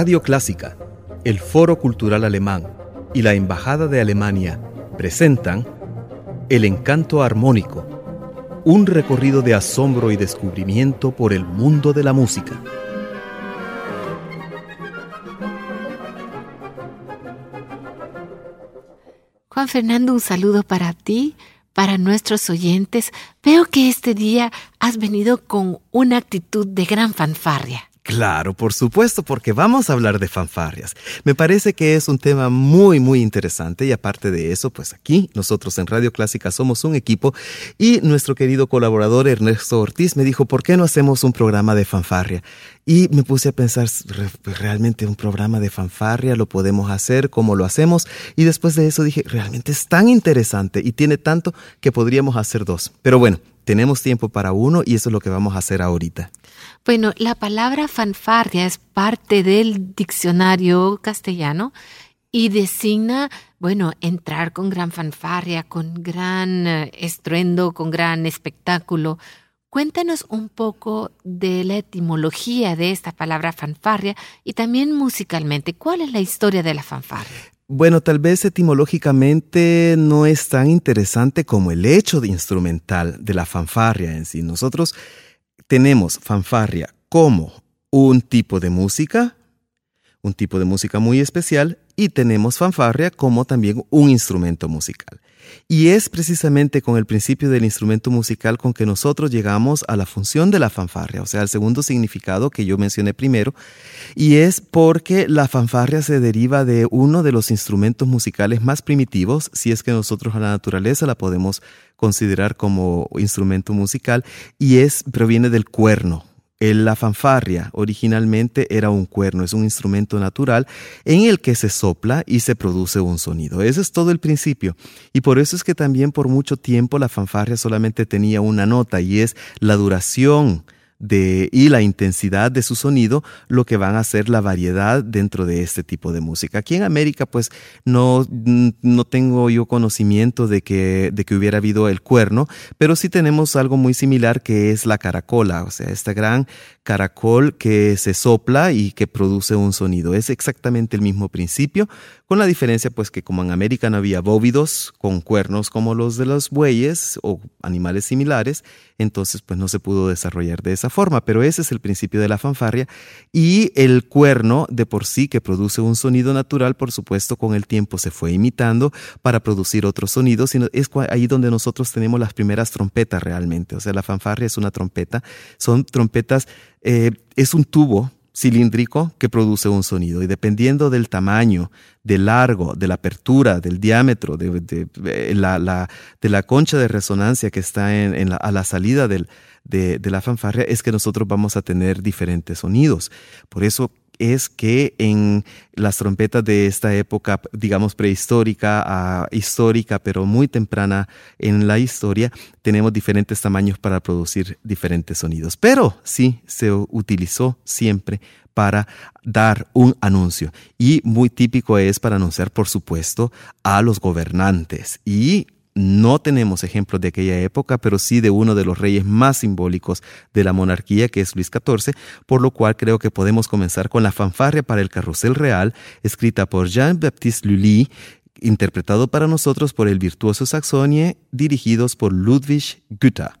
Radio Clásica, el Foro Cultural Alemán y la Embajada de Alemania presentan El Encanto Armónico, un recorrido de asombro y descubrimiento por el mundo de la música. Juan Fernando, un saludo para ti, para nuestros oyentes. Veo que este día has venido con una actitud de gran fanfarria. Claro, por supuesto, porque vamos a hablar de fanfarrias. Me parece que es un tema muy, muy interesante y aparte de eso, pues aquí nosotros en Radio Clásica somos un equipo y nuestro querido colaborador Ernesto Ortiz me dijo, ¿por qué no hacemos un programa de fanfarria? Y me puse a pensar, realmente un programa de fanfarria lo podemos hacer, cómo lo hacemos. Y después de eso dije, realmente es tan interesante y tiene tanto que podríamos hacer dos. Pero bueno, tenemos tiempo para uno y eso es lo que vamos a hacer ahorita. Bueno, la palabra fanfarria es parte del diccionario castellano y designa, bueno, entrar con gran fanfarria, con gran eh, estruendo, con gran espectáculo. Cuéntanos un poco de la etimología de esta palabra fanfarria y también musicalmente. ¿Cuál es la historia de la fanfarria? Bueno, tal vez etimológicamente no es tan interesante como el hecho instrumental de la fanfarria en sí. Nosotros tenemos fanfarria como un tipo de música, un tipo de música muy especial, y tenemos fanfarria como también un instrumento musical. Y es precisamente con el principio del instrumento musical con que nosotros llegamos a la función de la fanfarria, o sea, el segundo significado que yo mencioné primero, y es porque la fanfarria se deriva de uno de los instrumentos musicales más primitivos, si es que nosotros a la naturaleza la podemos considerar como instrumento musical, y es proviene del cuerno, la fanfarria originalmente era un cuerno, es un instrumento natural en el que se sopla y se produce un sonido. Ese es todo el principio. Y por eso es que también por mucho tiempo la fanfarria solamente tenía una nota y es la duración de, y la intensidad de su sonido lo que van a ser la variedad dentro de este tipo de música. Aquí en América pues no, no tengo yo conocimiento de que, de que hubiera habido el cuerno, pero sí tenemos algo muy similar que es la caracola, o sea, esta gran caracol que se sopla y que produce un sonido. Es exactamente el mismo principio, con la diferencia pues que como en América no había bóvidos con cuernos como los de los bueyes o animales similares, entonces pues no se pudo desarrollar de esa forma, pero ese es el principio de la fanfarria y el cuerno de por sí que produce un sonido natural, por supuesto con el tiempo se fue imitando para producir otros sonidos y es ahí donde nosotros tenemos las primeras trompetas realmente, o sea, la fanfarria es una trompeta, son trompetas, eh, es un tubo cilíndrico que produce un sonido y dependiendo del tamaño, del largo, de la apertura, del diámetro, de, eh, la, de la, concha de resonancia que está en, a la salida del, de, de la fanfarria, es que nosotros vamos a tener diferentes sonidos. Por eso es que en las trompetas de esta época, digamos prehistórica, a histórica, pero muy temprana en la historia, tenemos diferentes tamaños para producir diferentes sonidos. Pero sí se utilizó siempre para dar un anuncio. Y muy típico es para anunciar, por supuesto, a los gobernantes. Y no tenemos ejemplos de aquella época, pero sí de uno de los reyes más simbólicos de la monarquía, que es Luis XIV, por lo cual creo que podemos comenzar con la fanfarria para el carrusel real, escrita por Jean-Baptiste Lully, interpretado para nosotros por el virtuoso Saxonie, dirigidos por Ludwig Goethe.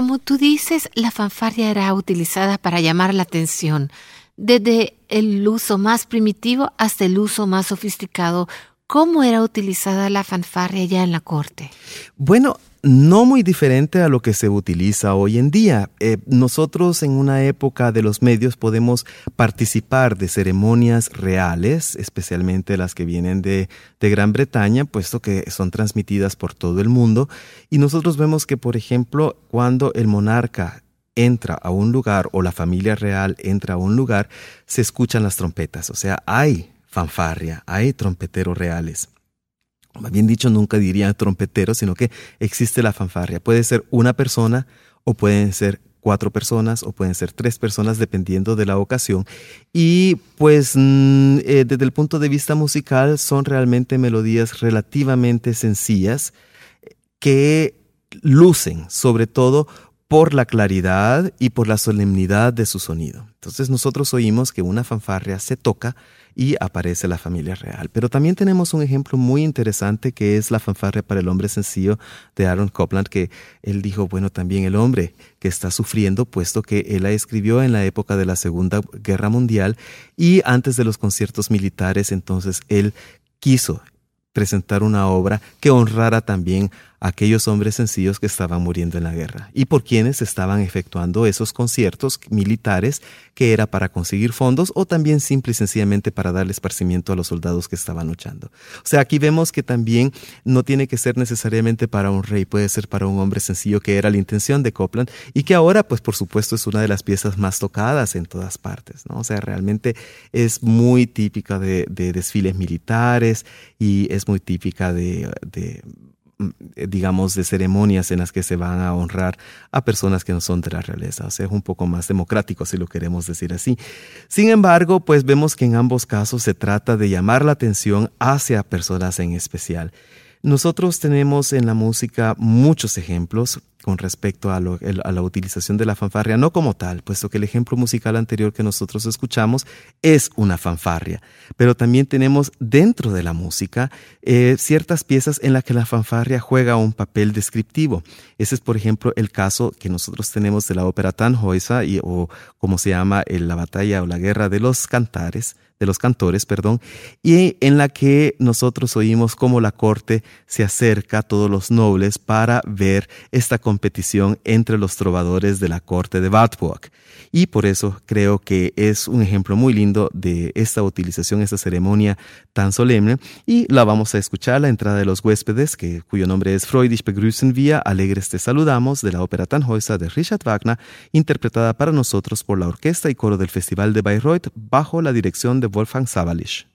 Como tú dices, la fanfarria era utilizada para llamar la atención, desde el uso más primitivo hasta el uso más sofisticado. ¿Cómo era utilizada la fanfarria ya en la corte? Bueno, no muy diferente a lo que se utiliza hoy en día. Eh, nosotros en una época de los medios podemos participar de ceremonias reales, especialmente las que vienen de, de, Gran Bretaña, puesto que son transmitidas por todo el mundo. Y nosotros vemos que, por ejemplo, cuando el monarca entra a un lugar o la familia real entra a un lugar, se escuchan las trompetas. O sea, hay fanfarria, hay trompeteros reales bien dicho, nunca diría trompetero, sino que existe la fanfarria. Puede ser una persona o pueden ser cuatro personas o pueden ser tres personas dependiendo de la ocasión. Y pues mm, eh, desde el punto de vista musical son realmente melodías relativamente sencillas que lucen sobre todo por la claridad y por la solemnidad de su sonido. Entonces nosotros oímos que una fanfarria se toca y aparece la familia real. Pero también tenemos un ejemplo muy interesante que es la fanfarria para el hombre sencillo de Aaron Copland, que él dijo, bueno, también el hombre que está sufriendo, puesto que él la escribió en la época de la Segunda Guerra Mundial y antes de los conciertos militares, entonces él quiso presentar una obra que honrara también aquellos hombres sencillos que estaban muriendo en la guerra y por quienes estaban efectuando esos conciertos militares que era para conseguir fondos o también simple y sencillamente para darle esparcimiento a los soldados que estaban luchando. O sea, aquí vemos que también no tiene que ser necesariamente para un rey, puede ser para un hombre sencillo que era la intención de Copland y que ahora pues por supuesto es una de las piezas más tocadas en todas partes, ¿no? O sea, realmente es muy típica de, desfiles militares y es muy típica de digamos, de ceremonias en las que se van a honrar a personas que no son de la realeza. O sea, es un poco más democrático, si lo queremos decir así. Sin embargo, pues vemos que en ambos casos se trata de llamar la atención hacia personas en especial. Nosotros tenemos en la música muchos ejemplos con respecto a, la utilización de la fanfarria, no como tal, puesto que el ejemplo musical anterior que nosotros escuchamos es una fanfarria, pero también tenemos dentro de la música eh, ciertas piezas en las que la fanfarria juega un papel descriptivo. Ese es, por ejemplo, el caso que nosotros tenemos de la ópera Tannhäuser, o como se llama la batalla o la guerra de los cantares, de los cantores, perdón, y en la que nosotros oímos cómo la corte se acerca a todos los nobles para ver esta competición entre los trovadores de la corte de Wartburg. Y por eso creo que es un ejemplo muy lindo de esta utilización, esta ceremonia tan solemne, y la vamos a escuchar, la entrada de los huéspedes, que, cuyo nombre es Freudig begrüßen wir, alegres te saludamos, de la ópera Tannhäuser de Richard Wagner, interpretada para nosotros por la orquesta y coro del Festival de Bayreuth bajo la dirección de Wolfgang Sabalisch.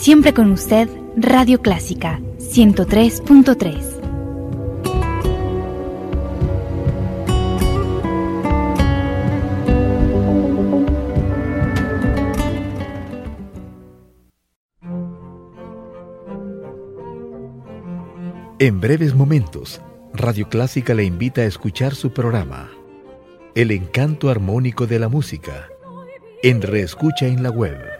Siempre con usted, Radio Clásica 103.3. En breves momentos, Radio Clásica le invita a escuchar su programa, El encanto armónico de la música, en Reescucha en la web